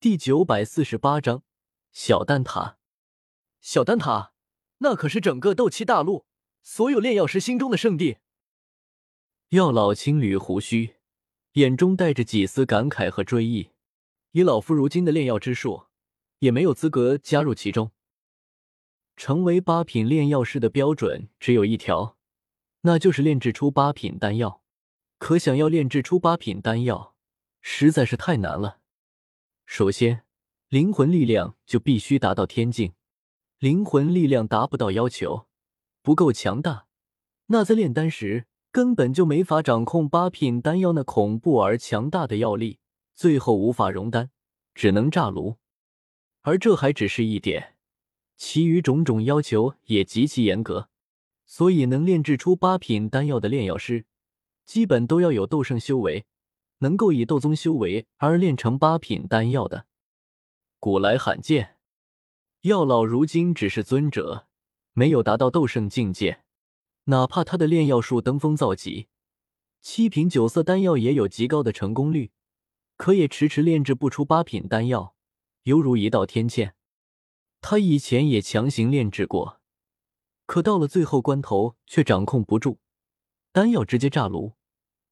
第九百四十八章小蛋挞。小蛋挞，那可是整个斗气大陆所有炼药师心中的圣地。药老轻捋胡须，眼中带着几丝感慨和追忆。以老夫如今的炼药之术，也没有资格加入其中。成为八品炼药师的标准只有一条，那就是炼制出八品丹药。可想要炼制出八品丹药，实在是太难了。首先，灵魂力量就必须达到天境。灵魂力量达不到要求，不够强大，那在炼丹时根本就没法掌控八品丹药那恐怖而强大的药力，最后无法熔丹，只能炸炉。而这还只是一点，其余种种要求也极其严格。所以，能炼制出八品丹药的炼药师，基本都要有斗圣修为，能够以斗宗修为而炼成八品丹药的，古来罕见。药老如今只是尊者，没有达到斗圣境界。哪怕他的炼药术登峰造极，七品九色丹药也有极高的成功率，可也迟迟炼制不出八品丹药，犹如一道天堑。他以前也强行炼制过，可到了最后关头却掌控不住，丹药直接炸炉，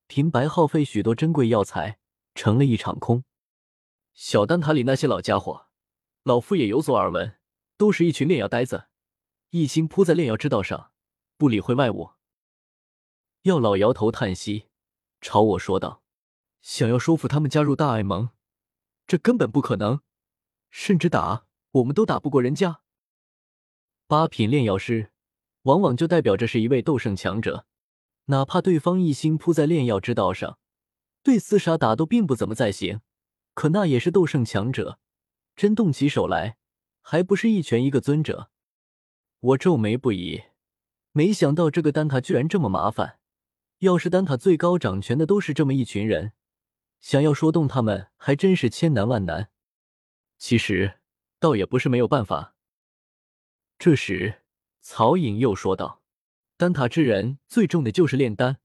平白耗费许多珍贵药材，成了一场空。小丹塔里那些老家伙。老夫也有所耳闻，都是一群炼药呆子，一心扑在炼药之道上，不理会外物。药老摇头叹息，朝我说道：“想要说服他们加入大爱盟，这根本不可能，甚至打我们都打不过人家。八品炼药师，往往就代表着是一位斗圣强者，哪怕对方一心扑在炼药之道上，对厮杀打斗并不怎么在行，可那也是斗圣强者。”真动起手来，还不是一拳一个尊者？我皱眉不已，没想到这个丹塔居然这么麻烦。要是丹塔最高掌权的都是这么一群人，想要说动他们还真是千难万难。其实倒也不是没有办法。这时，曹颖又说道：“丹塔之人最重的就是炼丹，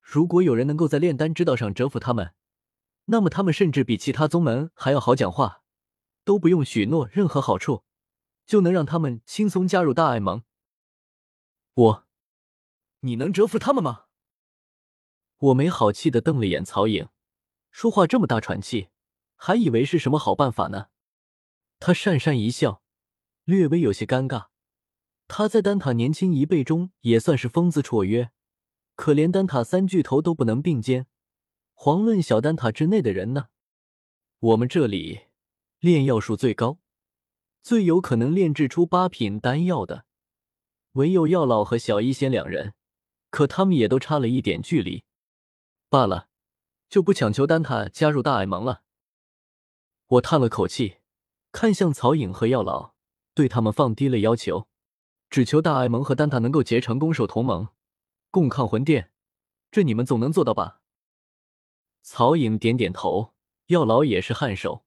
如果有人能够在炼丹之道上折服他们，那么他们甚至比其他宗门还要好讲话。”都不用许诺任何好处，就能让他们轻松加入大爱盟。我，你能折服他们吗？我没好气的瞪了眼曹颖，说话这么大喘气，还以为是什么好办法呢。他讪讪一笑，略微有些尴尬。他在丹塔年轻一辈中也算是风姿绰约，可连丹塔三巨头都不能并肩，遑论小丹塔之内的人呢？我们这里。炼药术最高，最有可能炼制出八品丹药的，唯有药老和小医仙两人。可他们也都差了一点距离。罢了，就不强求丹塔加入大爱盟了。我叹了口气，看向曹颖和药老，对他们放低了要求，只求大爱盟和丹塔能够结成攻守同盟，共抗魂殿。这你们总能做到吧？曹颖点点头，药老也是颔首。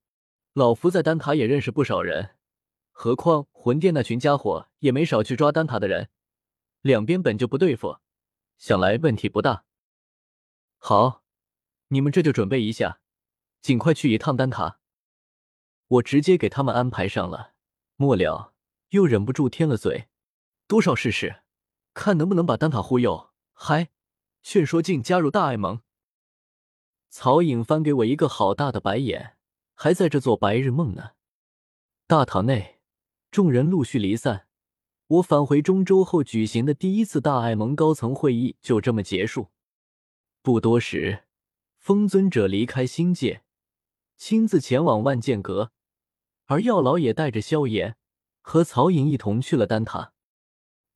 老夫在丹塔也认识不少人，何况魂殿那群家伙也没少去抓丹塔的人，两边本就不对付，想来问题不大。好，你们这就准备一下，尽快去一趟丹塔。我直接给他们安排上了，末了又忍不住添了嘴，多少试试，看能不能把丹塔忽悠嗨，劝说进加入大爱盟。曹颖翻给我一个好大的白眼。还在这做白日梦呢。大堂内，众人陆续离散。我返回中州后举行的第一次大爱盟高层会议就这么结束。不多时，风尊者离开星界，亲自前往万剑阁，而药老也带着萧炎和曹颖一同去了丹塔。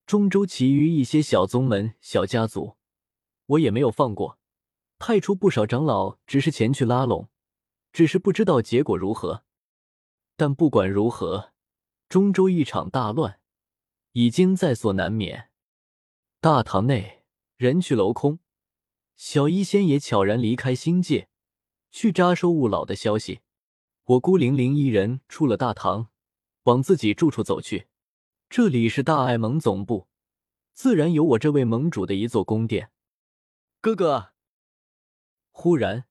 中州其余一些小宗门、小家族，我也没有放过，派出不少长老，只是前去拉拢。只是不知道结果如何，但不管如何，中州一场大乱已经在所难免。大堂内人去楼空，小医仙也悄然离开星界，去扎收勿老的消息。我孤零零一人出了大堂，往自己住处走去。这里是大爱盟总部，自然有我这位盟主的一座宫殿。哥哥，忽然。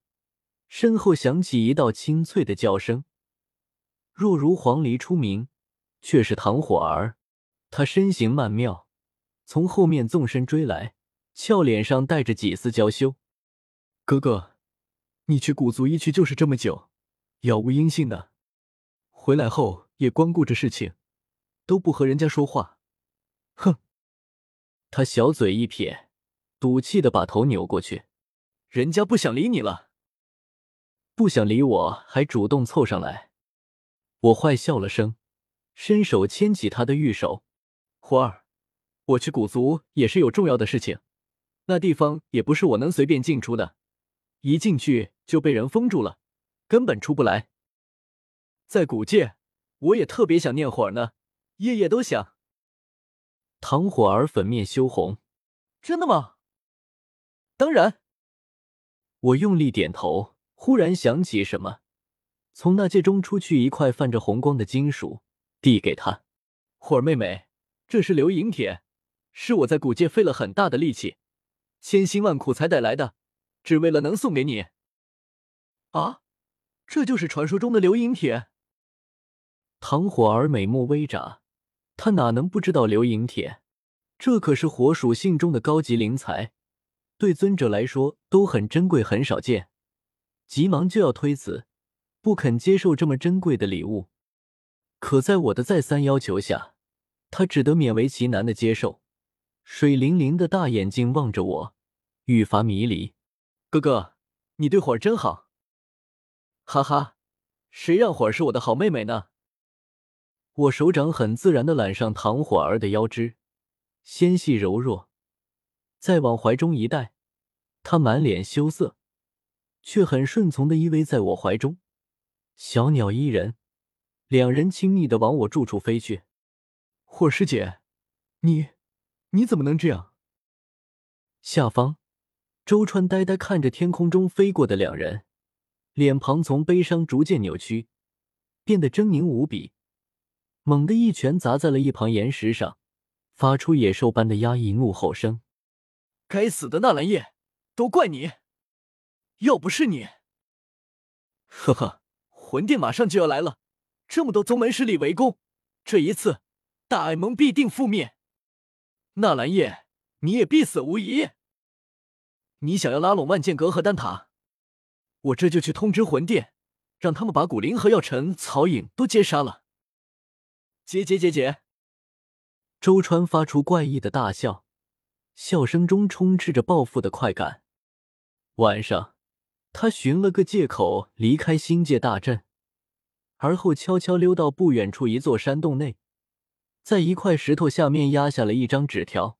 身后响起一道清脆的叫声，若如黄鹂出鸣，却是唐火儿。他身形曼妙，从后面纵身追来，俏脸上带着几丝娇羞。哥哥，你去古族一去就是这么久，杳无音信的，回来后也光顾着事情，都不和人家说话。哼！他小嘴一撇，赌气的把头扭过去。人家不想理你了，不想理我还主动凑上来。我坏笑了声，伸手牵起他的玉手。火儿，我去古族也是有重要的事情，那地方也不是我能随便进出的，一进去就被人封住了，根本出不来。在古界，我也特别想念火儿呢，夜夜都想。唐火儿粉面羞红，真的吗？当然。我用力点头，忽然想起什么，从那戒中出去一块泛着红光的金属，递给他。火儿妹妹。这是流萤铁，是我在古界费了很大的力气，千辛万苦才带来的，只为了能送给你。啊，这就是传说中的流萤铁。唐火儿美目微眨，他哪能不知道流萤铁？这可是火属性中的高级灵材，对尊者来说都很珍贵，很少见。急忙就要推辞，不肯接受这么珍贵的礼物。可在我的再三要求下。他只得勉为其难的接受，水灵灵的大眼睛望着我，愈发迷离。哥哥，你对火儿真好。哈哈，谁让火儿是我的好妹妹呢？我手掌很自然的揽上唐火儿的腰肢，纤细柔弱，再往怀中一带，她满脸羞涩，却很顺从的依偎在我怀中。小鸟依人，两人亲密的往我住处飞去。火师姐，你你怎么能这样？下方，周川呆呆看着天空中飞过的两人，脸庞从悲伤逐渐扭曲，变得狰狞无比，猛地一拳砸在了一旁岩石上，发出野兽般的压抑怒吼声：“该死的纳兰叶，都怪你！要不是你……呵呵，魂殿马上就要来了，这么多宗门势力围攻，这一次……”大爱盟必定覆灭，纳兰叶，你也必死无疑。你想要拉拢万剑阁和丹塔，我这就去通知魂殿，让他们把古灵和药尘、曹颖都接杀了。解解解解！周川发出怪异的大笑，笑声中充斥着报复的快感。晚上，他寻了个借口离开星界大阵，而后悄悄溜到不远处一座山洞内。在一块石头下面压下了一张纸条，